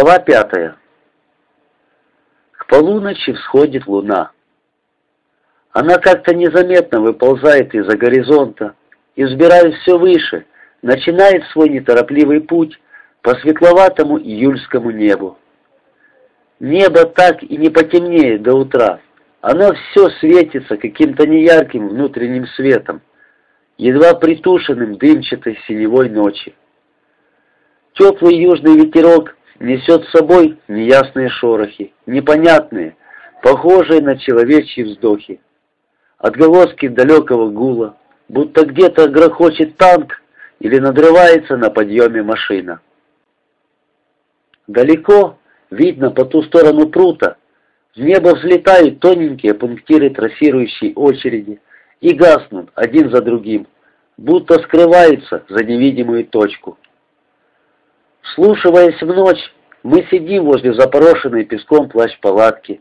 Глава пятая. К полуночи всходит луна. Она как-то незаметно выползает из-за горизонта и, взбираясь все выше, начинает свой неторопливый путь по светловатому июльскому небу. Небо так и не потемнеет до утра. Оно все светится каким-то неярким внутренним светом, едва притушенным дымчатой синевой ночи. Теплый южный ветерок несет с собой неясные шорохи, непонятные, похожие на человечьи вздохи. Отголоски далекого гула, будто где-то грохочет танк или надрывается на подъеме машина. Далеко, видно по ту сторону прута, в небо взлетают тоненькие пунктиры трассирующей очереди и гаснут один за другим, будто скрываются за невидимую точку. Вслушиваясь в ночь, мы сидим возле запорошенной песком плащ-палатки,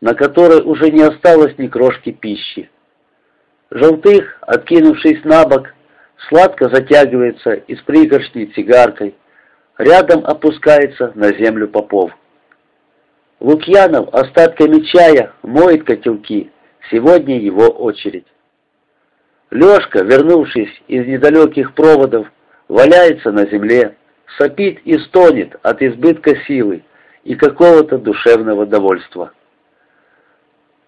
на которой уже не осталось ни крошки пищи. Желтых, откинувшись на бок, сладко затягивается из пригоршни цигаркой, рядом опускается на землю попов. Лукьянов остатками чая моет котелки, сегодня его очередь. Лешка, вернувшись из недалеких проводов, валяется на земле, сопит и стонет от избытка силы и какого-то душевного довольства.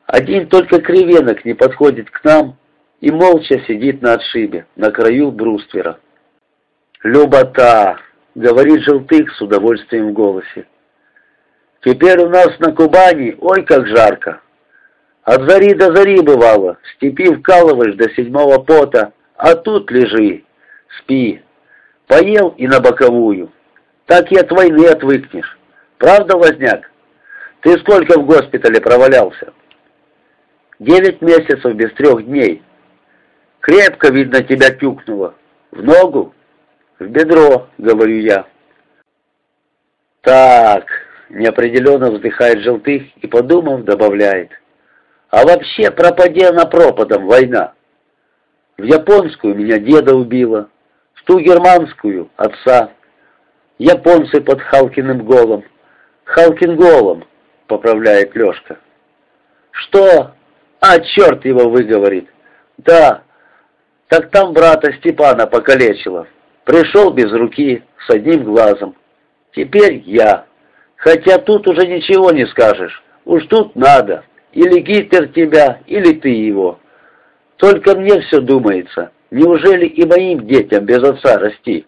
Один только кривенок не подходит к нам и молча сидит на отшибе, на краю бруствера. «Любота!» — говорит Желтых с удовольствием в голосе. «Теперь у нас на Кубани, ой, как жарко! От зари до зари бывало, в степи вкалываешь до седьмого пота, а тут лежи, спи, Поел и на боковую. Так и от войны отвыкнешь. Правда, Возняк? Ты сколько в госпитале провалялся? Девять месяцев без трех дней. Крепко, видно, тебя тюкнуло. В ногу? В бедро, говорю я. Так, неопределенно вздыхает Желтых и, подумав, добавляет. А вообще пропади она пропадом война. В японскую меня деда убила, ту германскую, отца. Японцы под Халкиным голом. Халкин голом, поправляет Лешка. Что? А, черт его выговорит. Да, так там брата Степана покалечило. Пришел без руки, с одним глазом. Теперь я. Хотя тут уже ничего не скажешь. Уж тут надо. Или Гитлер тебя, или ты его. Только мне все думается. Неужели и моим детям без отца расти?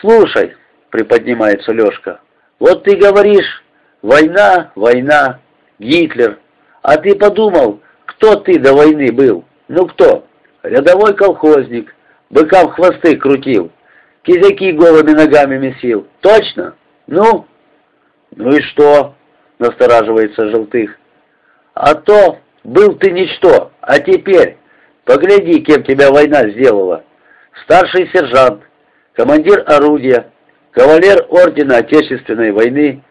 Слушай, приподнимается Лешка, вот ты говоришь, война, война, Гитлер. А ты подумал, кто ты до войны был? Ну кто? Рядовой колхозник, быкам хвосты крутил, кизяки голыми ногами месил. Точно? Ну? Ну и что? Настораживается Желтых. А то был ты ничто, а теперь Погляди, кем тебя война сделала. Старший сержант, командир орудия, кавалер Ордена Отечественной войны,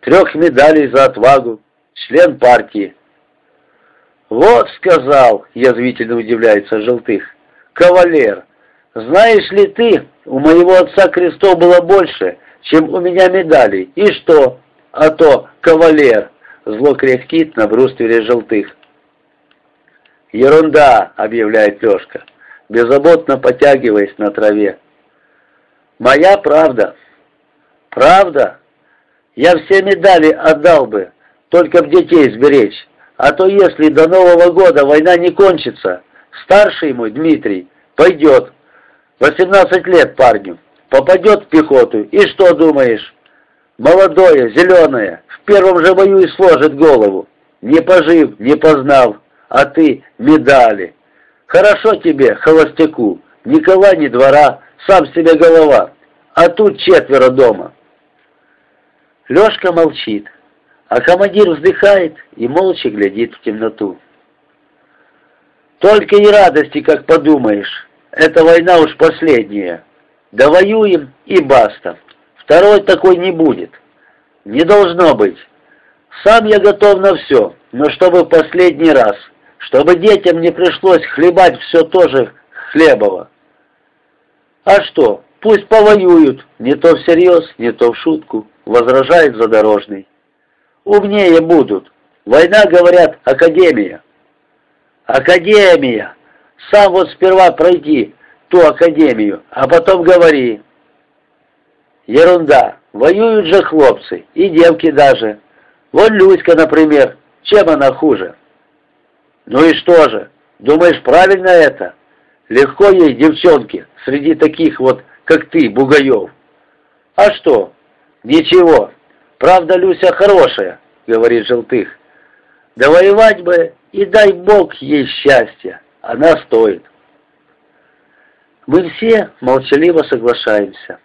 трех медалей за отвагу, член партии. «Вот, — сказал, — язвительно удивляется Желтых, — кавалер, знаешь ли ты, у моего отца крестов было больше, чем у меня медалей. И что? А то кавалер!» Зло кряхтит на бруствере Желтых. «Ерунда!» — объявляет Лешка, беззаботно потягиваясь на траве. «Моя правда!» «Правда? Я все медали отдал бы, только б детей сберечь, а то если до Нового года война не кончится, старший мой, Дмитрий, пойдет, 18 лет парню, попадет в пехоту, и что думаешь? Молодое, зеленое, в первом же бою и сложит голову, не пожив, не познав, а ты медали. Хорошо тебе, холостяку, ни кола, ни двора, сам себе голова, а тут четверо дома. Лешка молчит, а командир вздыхает и молча глядит в темноту. Только и радости, как подумаешь, эта война уж последняя. Довоюем и баста. Второй такой не будет. Не должно быть. Сам я готов на все, но чтобы в последний раз чтобы детям не пришлось хлебать все то же хлебово. А что, Пусть повоюют, не то всерьез, не то в шутку, возражает задорожный. Умнее будут. Война, говорят, академия. Академия! Сам вот сперва пройди ту академию, а потом говори. Ерунда. Воюют же хлопцы, и девки даже. Вон Люська, например, чем она хуже? Ну и что же? Думаешь, правильно это? Легко ей, девчонки, среди таких вот, как ты, бугаев. А что? Ничего. Правда, Люся хорошая, говорит Желтых. Да воевать бы, и дай Бог ей счастья. Она стоит. Мы все молчаливо соглашаемся.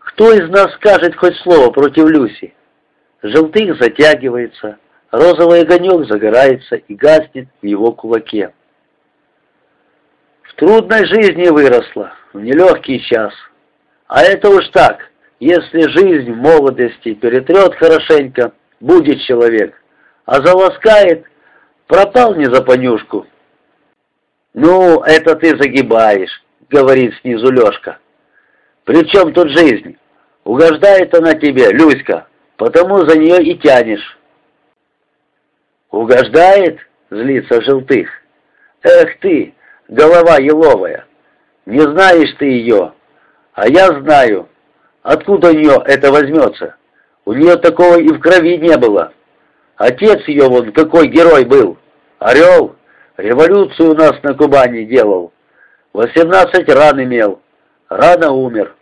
Кто из нас скажет хоть слово против Люси? Желтых затягивается, розовый огонек загорается и гаснет в его кулаке. В трудной жизни выросла, в нелегкий час. А это уж так, если жизнь в молодости перетрет хорошенько, будет человек, а заласкает, пропал не за понюшку. «Ну, это ты загибаешь», — говорит снизу Лешка. «При чем тут жизнь? Угождает она тебе, Люська, потому за нее и тянешь». «Угождает?» — злится Желтых. «Эх ты, голова еловая, не знаешь ты ее, а я знаю. Откуда у нее это возьмется? У нее такого и в крови не было. Отец ее вон какой герой был, орел, революцию у нас на Кубани делал, восемнадцать ран имел, рано умер».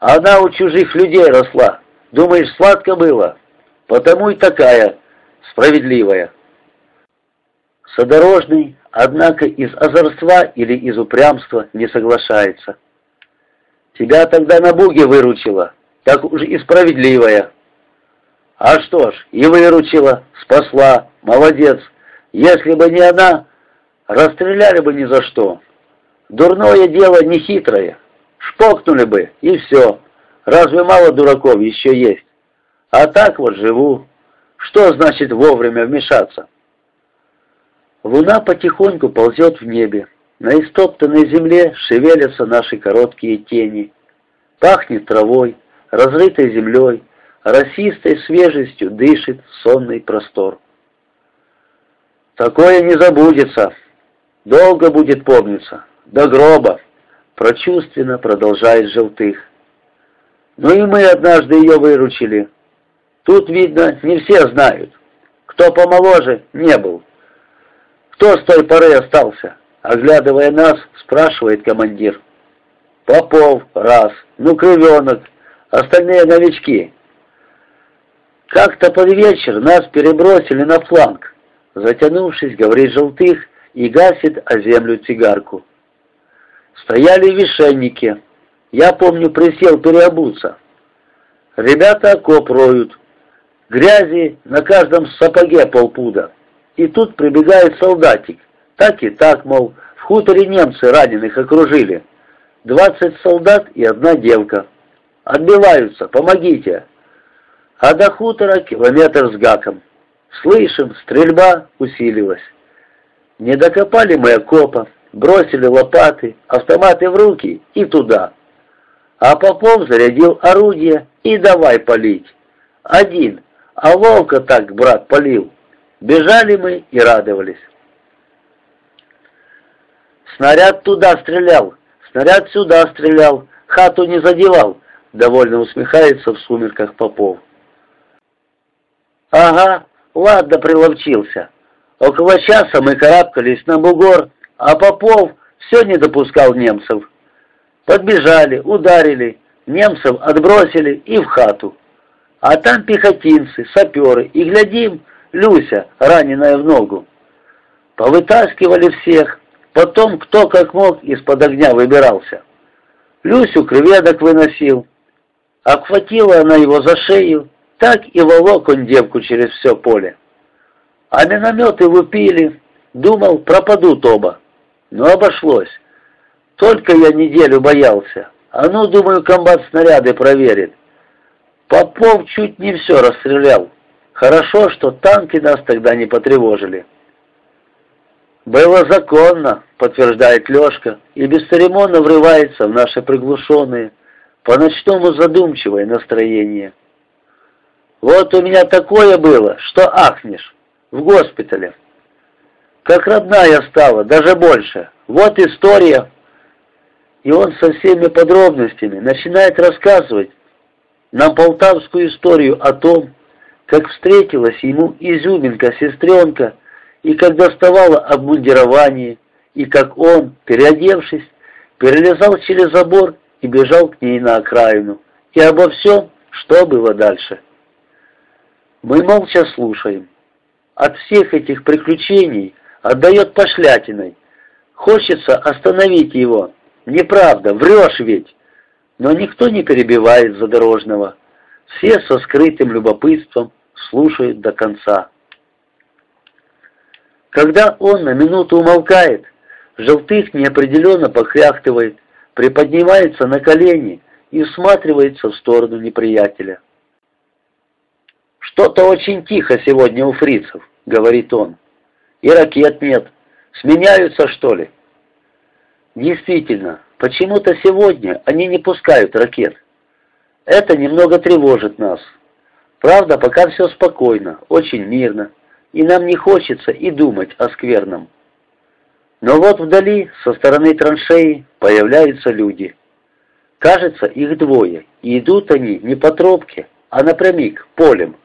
Она у чужих людей росла. Думаешь, сладко было? Потому и такая справедливая. Содорожный, однако, из озорства или из упрямства не соглашается. Тебя тогда на буге выручила, так уж и справедливая. А что ж, и выручила, спасла, молодец. Если бы не она, расстреляли бы ни за что. Дурное дело не хитрое. Шпокнули бы, и все. Разве мало дураков еще есть? А так вот живу. Что значит вовремя вмешаться? Луна потихоньку ползет в небе. На истоптанной земле шевелятся наши короткие тени. Пахнет травой, разрытой землей, росистой свежестью дышит сонный простор. Такое не забудется, долго будет помниться, до гроба прочувственно продолжает Желтых. Ну и мы однажды ее выручили. Тут, видно, не все знают. Кто помоложе, не был. Кто с той поры остался? Оглядывая нас, спрашивает командир. Попов, раз. Ну, Крывенок. Остальные новички. Как-то под вечер нас перебросили на фланг. Затянувшись, говорит Желтых и гасит о землю цигарку. Стояли вишенники. Я помню, присел переобуться. Ребята окоп роют. Грязи на каждом сапоге полпуда. И тут прибегает солдатик. Так и так, мол, в хуторе немцы раненых окружили. Двадцать солдат и одна девка. Отбиваются, помогите. А до хутора километр с гаком. Слышим, стрельба усилилась. Не докопали мы окопа бросили лопаты, автоматы в руки и туда. А Попов зарядил орудие и давай палить. Один, а волка так брат полил. Бежали мы и радовались. Снаряд туда стрелял, снаряд сюда стрелял, хату не задевал, довольно усмехается в сумерках Попов. Ага, ладно, приловчился. Около часа мы карабкались на бугор, а Попов все не допускал немцев. Подбежали, ударили, немцев отбросили и в хату. А там пехотинцы, саперы, и глядим, Люся, раненая в ногу. Повытаскивали всех, потом кто как мог из-под огня выбирался. Люсю креветок выносил. Обхватила она его за шею, так и волок он девку через все поле. А минометы лупили, думал, пропадут оба. Но обошлось. Только я неделю боялся. А ну, думаю, комбат снаряды проверит. Попов чуть не все расстрелял. Хорошо, что танки нас тогда не потревожили. «Было законно», — подтверждает Лешка, и бесцеремонно врывается в наше приглушенное, по-ночному задумчивое настроение. «Вот у меня такое было, что ахнешь, в госпитале. Как родная стала, даже больше. Вот история». И он со всеми подробностями начинает рассказывать нам полтавскую историю о том, как встретилась ему изюминка-сестренка, и как доставала обмундирование, и как он, переодевшись, перелезал через забор и бежал к ней на окраину, и обо всем, что было дальше. Мы молча слушаем. От всех этих приключений отдает пошлятиной. Хочется остановить его. Неправда, врешь ведь. Но никто не перебивает задорожного. Все со скрытым любопытством слушают до конца. Когда он на минуту умолкает, Желтых неопределенно похряхтывает, приподнимается на колени и всматривается в сторону неприятеля. «Что-то очень тихо сегодня у фрицев», — говорит он. «И ракет нет. Сменяются, что ли?» Действительно, почему-то сегодня они не пускают ракет. Это немного тревожит нас. Правда, пока все спокойно, очень мирно и нам не хочется и думать о скверном. Но вот вдали, со стороны траншеи, появляются люди. Кажется, их двое, и идут они не по тропке, а напрямик, полем.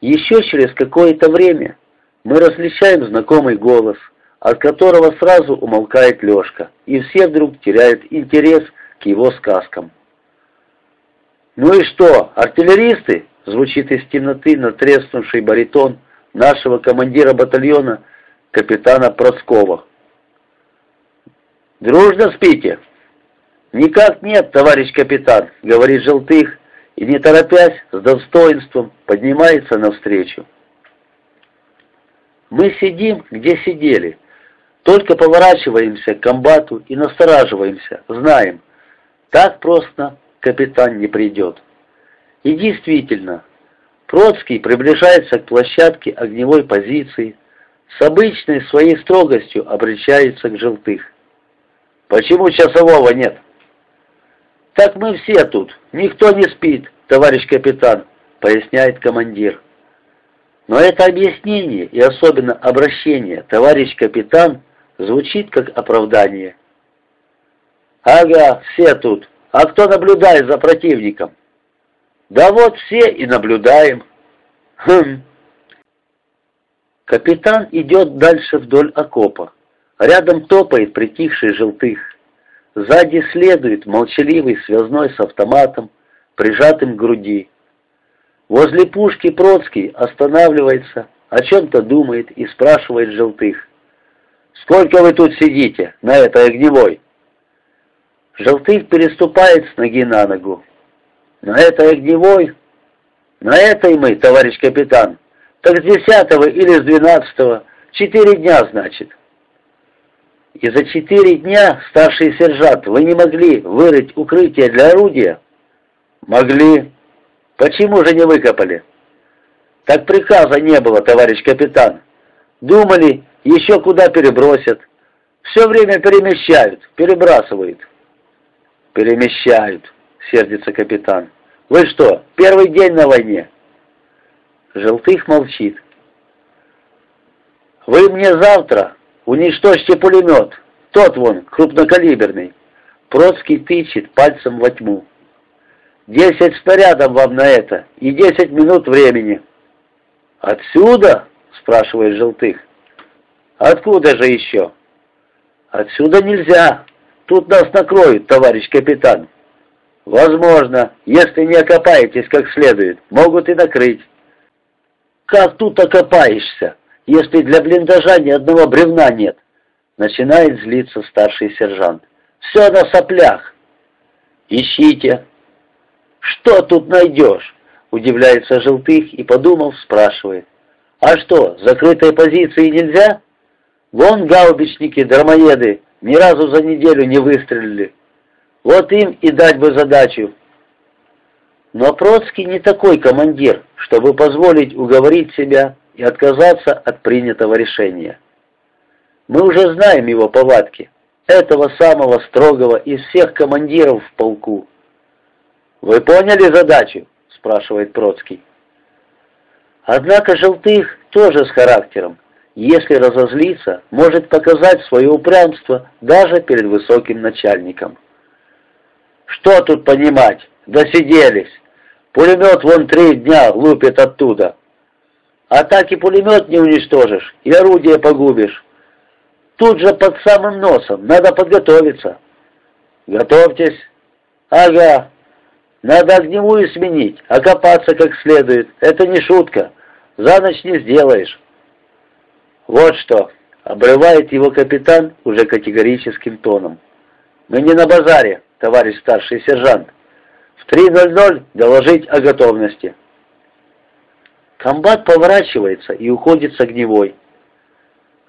Еще через какое-то время мы различаем знакомый голос, от которого сразу умолкает Лешка, и все вдруг теряют интерес к его сказкам. «Ну и что, артиллеристы?» — звучит из темноты натреснувший баритон, нашего командира батальона, капитана Проскова. «Дружно спите?» «Никак нет, товарищ капитан», — говорит Желтых, и, не торопясь, с достоинством поднимается навстречу. Мы сидим, где сидели, только поворачиваемся к комбату и настораживаемся, знаем, так просто капитан не придет. И действительно, Троцкий приближается к площадке огневой позиции, с обычной своей строгостью обращается к желтых. «Почему часового нет?» «Так мы все тут, никто не спит, товарищ капитан», — поясняет командир. Но это объяснение и особенно обращение «товарищ капитан» звучит как оправдание. «Ага, все тут. А кто наблюдает за противником?» Да вот все и наблюдаем. Хм. Капитан идет дальше вдоль окопа. Рядом топает притихший желтых. Сзади следует молчаливый связной с автоматом, прижатым к груди. Возле пушки Процкий останавливается, о чем-то думает и спрашивает желтых. «Сколько вы тут сидите, на этой огневой?» Желтых переступает с ноги на ногу. На этой огневой? На этой мы, товарищ капитан. Так с десятого или с двенадцатого. Четыре дня, значит. И за четыре дня, старший сержант, вы не могли вырыть укрытие для орудия? Могли. Почему же не выкопали? Так приказа не было, товарищ капитан. Думали, еще куда перебросят. Все время перемещают, перебрасывают. Перемещают. — сердится капитан. «Вы что, первый день на войне?» Желтых молчит. «Вы мне завтра уничтожьте пулемет, тот вон, крупнокалиберный». Процкий тычет пальцем во тьму. «Десять снарядов вам на это и десять минут времени». «Отсюда?» — спрашивает Желтых. «Откуда же еще?» «Отсюда нельзя. Тут нас накроют, товарищ капитан». Возможно, если не окопаетесь как следует, могут и накрыть. Как тут окопаешься, если для блиндажа ни одного бревна нет? Начинает злиться старший сержант. Все на соплях. Ищите. Что тут найдешь? Удивляется Желтых и, подумав, спрашивает. А что, закрытой позиции нельзя? Вон гаубичники, дармоеды ни разу за неделю не выстрелили. Вот им и дать бы задачу. Но Троцкий не такой командир, чтобы позволить уговорить себя и отказаться от принятого решения. Мы уже знаем его повадки, этого самого строгого из всех командиров в полку. «Вы поняли задачу?» — спрашивает Троцкий. Однако Желтых тоже с характером. Если разозлиться, может показать свое упрямство даже перед высоким начальником. «Что тут понимать? Досиделись. Пулемет вон три дня лупит оттуда. А так и пулемет не уничтожишь, и орудие погубишь. Тут же под самым носом, надо подготовиться». «Готовьтесь». «Ага. Надо огневую сменить, окопаться как следует. Это не шутка». За ночь не сделаешь. Вот что, обрывает его капитан уже категорическим тоном. Мы не на базаре, товарищ старший сержант. В 3.00 доложить о готовности. Комбат поворачивается и уходит с огневой.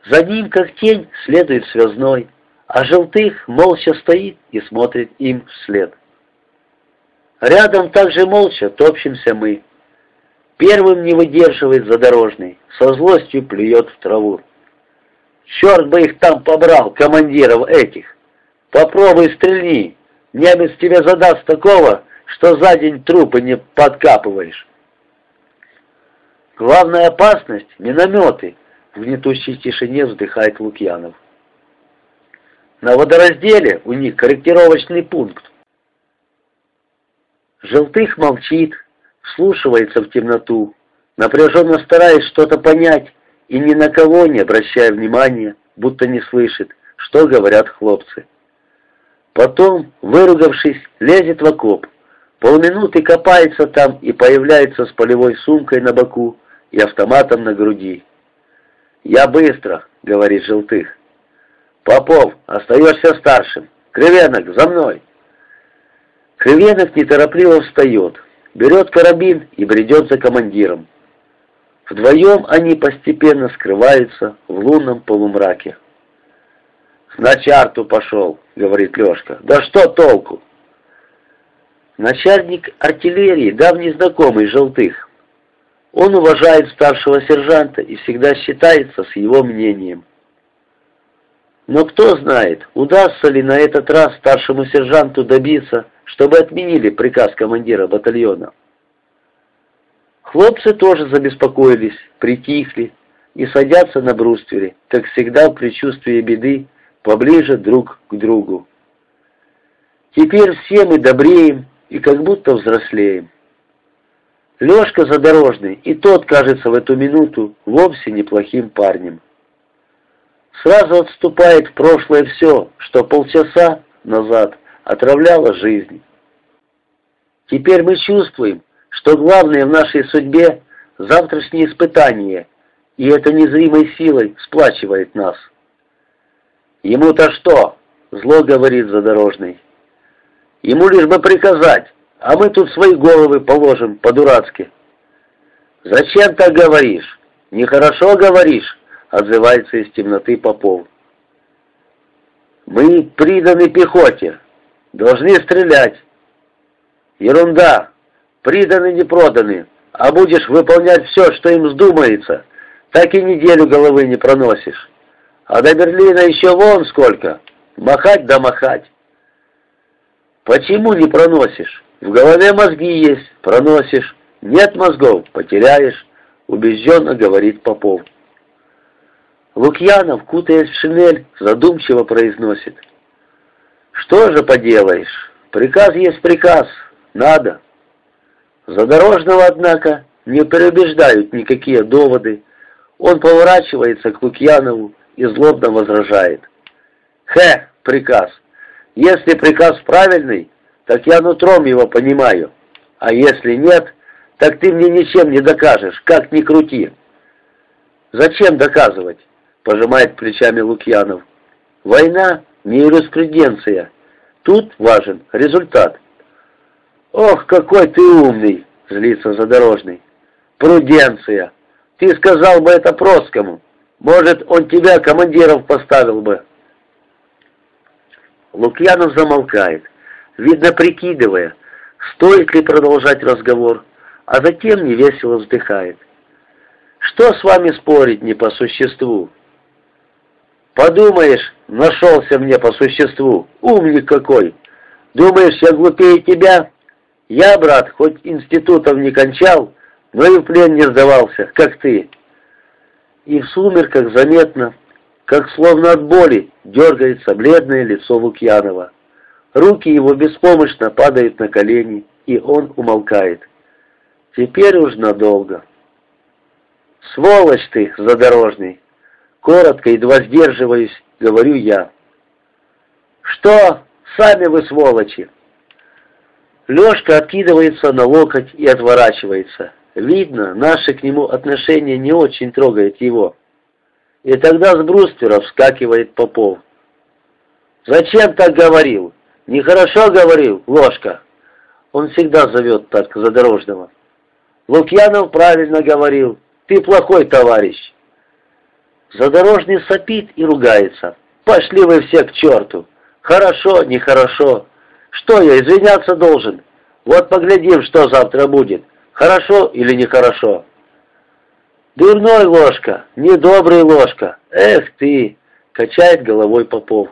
За ним, как тень, следует связной, а желтых молча стоит и смотрит им вслед. Рядом также молча топчемся мы. Первым не выдерживает задорожный, со злостью плюет в траву. Черт бы их там побрал, командиров этих! Попробуй стрельни, немец тебе задаст такого, что за день трупы не подкапываешь. Главная опасность — минометы, в гнетущей тишине вздыхает Лукьянов. На водоразделе у них корректировочный пункт. Желтых молчит, вслушивается в темноту, напряженно стараясь что-то понять и ни на кого не обращая внимания, будто не слышит, что говорят хлопцы. Потом, выругавшись, лезет в окоп, полминуты копается там и появляется с полевой сумкой на боку и автоматом на груди. «Я быстро», — говорит Желтых. «Попов, остаешься старшим. Кривенок, за мной!» Кривенок неторопливо встает, берет карабин и бредет за командиром. Вдвоем они постепенно скрываются в лунном полумраке. «На чарту пошел», — говорит Лешка. «Да что толку?» Начальник артиллерии, давний знакомый Желтых. Он уважает старшего сержанта и всегда считается с его мнением. Но кто знает, удастся ли на этот раз старшему сержанту добиться, чтобы отменили приказ командира батальона. Хлопцы тоже забеспокоились, притихли и садятся на бруствере, как всегда в предчувствии беды, поближе друг к другу. Теперь все мы добреем и как будто взрослеем. Лешка Задорожный, и тот, кажется, в эту минуту вовсе неплохим парнем. Сразу отступает в прошлое все, что полчаса назад отравляла жизнь. Теперь мы чувствуем, что главное в нашей судьбе — завтрашнее испытание, и это незримой силой сплачивает нас. «Ему-то что?» — зло говорит задорожный. «Ему лишь бы приказать, а мы тут свои головы положим по-дурацки». «Зачем так говоришь? Нехорошо говоришь?» — отзывается из темноты Попов. «Мы приданы пехоте, должны стрелять». «Ерунда! Приданы не проданы, а будешь выполнять все, что им вздумается, так и неделю головы не проносишь. А до Берлина еще вон сколько, махать да махать». «Почему не проносишь? В голове мозги есть, проносишь. Нет мозгов, потеряешь», — убежденно говорит Попов. Лукьянов, кутаясь в шинель, задумчиво произносит. «Что же поделаешь? Приказ есть приказ. Надо». Задорожного, однако, не переубеждают никакие доводы. Он поворачивается к Лукьянову и злобно возражает. «Хе, приказ! Если приказ правильный, так я нутром его понимаю. А если нет, так ты мне ничем не докажешь, как ни крути». «Зачем доказывать?» — пожимает плечами Лукьянов. «Война не юриспруденция. Тут важен результат». «Ох, какой ты умный!» — злится задорожный. «Пруденция! Ты сказал бы это Проскому. Может, он тебя командиров поставил бы». Лукьянов замолкает, видно прикидывая, стоит ли продолжать разговор, а затем невесело вздыхает. «Что с вами спорить не по существу?» Подумаешь, нашелся мне по существу, умник какой. Думаешь, я глупее тебя? Я, брат, хоть институтов не кончал, но и в плен не сдавался, как ты. И в сумерках заметно, как словно от боли, дергается бледное лицо Лукьянова. Руки его беспомощно падают на колени, и он умолкает. Теперь уж надолго. «Сволочь ты, задорожный!» Коротко, едва сдерживаюсь, говорю я. «Что? Сами вы сволочи!» Лешка откидывается на локоть и отворачивается. Видно, наше к нему отношение не очень трогает его. И тогда с бруствера вскакивает Попов. «Зачем так говорил? Нехорошо говорил, ложка!» Он всегда зовет так задорожного. Лукьянов правильно говорил. Ты плохой товарищ. Задорожный сопит и ругается. Пошли вы все к черту. Хорошо, нехорошо. Что я, извиняться должен? Вот поглядим, что завтра будет. Хорошо или нехорошо? Дурной ложка, недобрый ложка. Эх ты, качает головой Попов.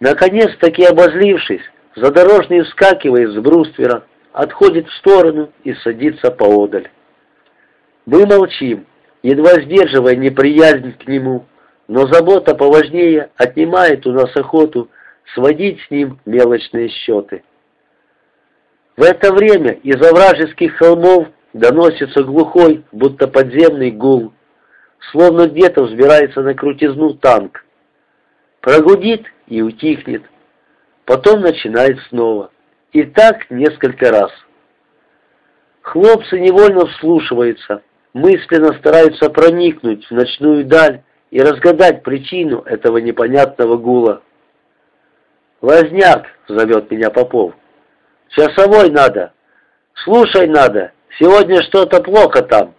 Наконец-таки обозлившись, задорожный вскакивает с бруствера, отходит в сторону и садится поодаль. Мы молчим, едва сдерживая неприязнь к нему, но забота поважнее отнимает у нас охоту сводить с ним мелочные счеты. В это время из-за вражеских холмов доносится глухой, будто подземный гул, словно где-то взбирается на крутизну танк. Прогудит и утихнет, потом начинает снова. И так несколько раз. Хлопцы невольно вслушиваются, мысленно стараются проникнуть в ночную даль и разгадать причину этого непонятного гула. «Возняк!» — зовет меня Попов. «Часовой надо! Слушай надо! Сегодня что-то плохо там!»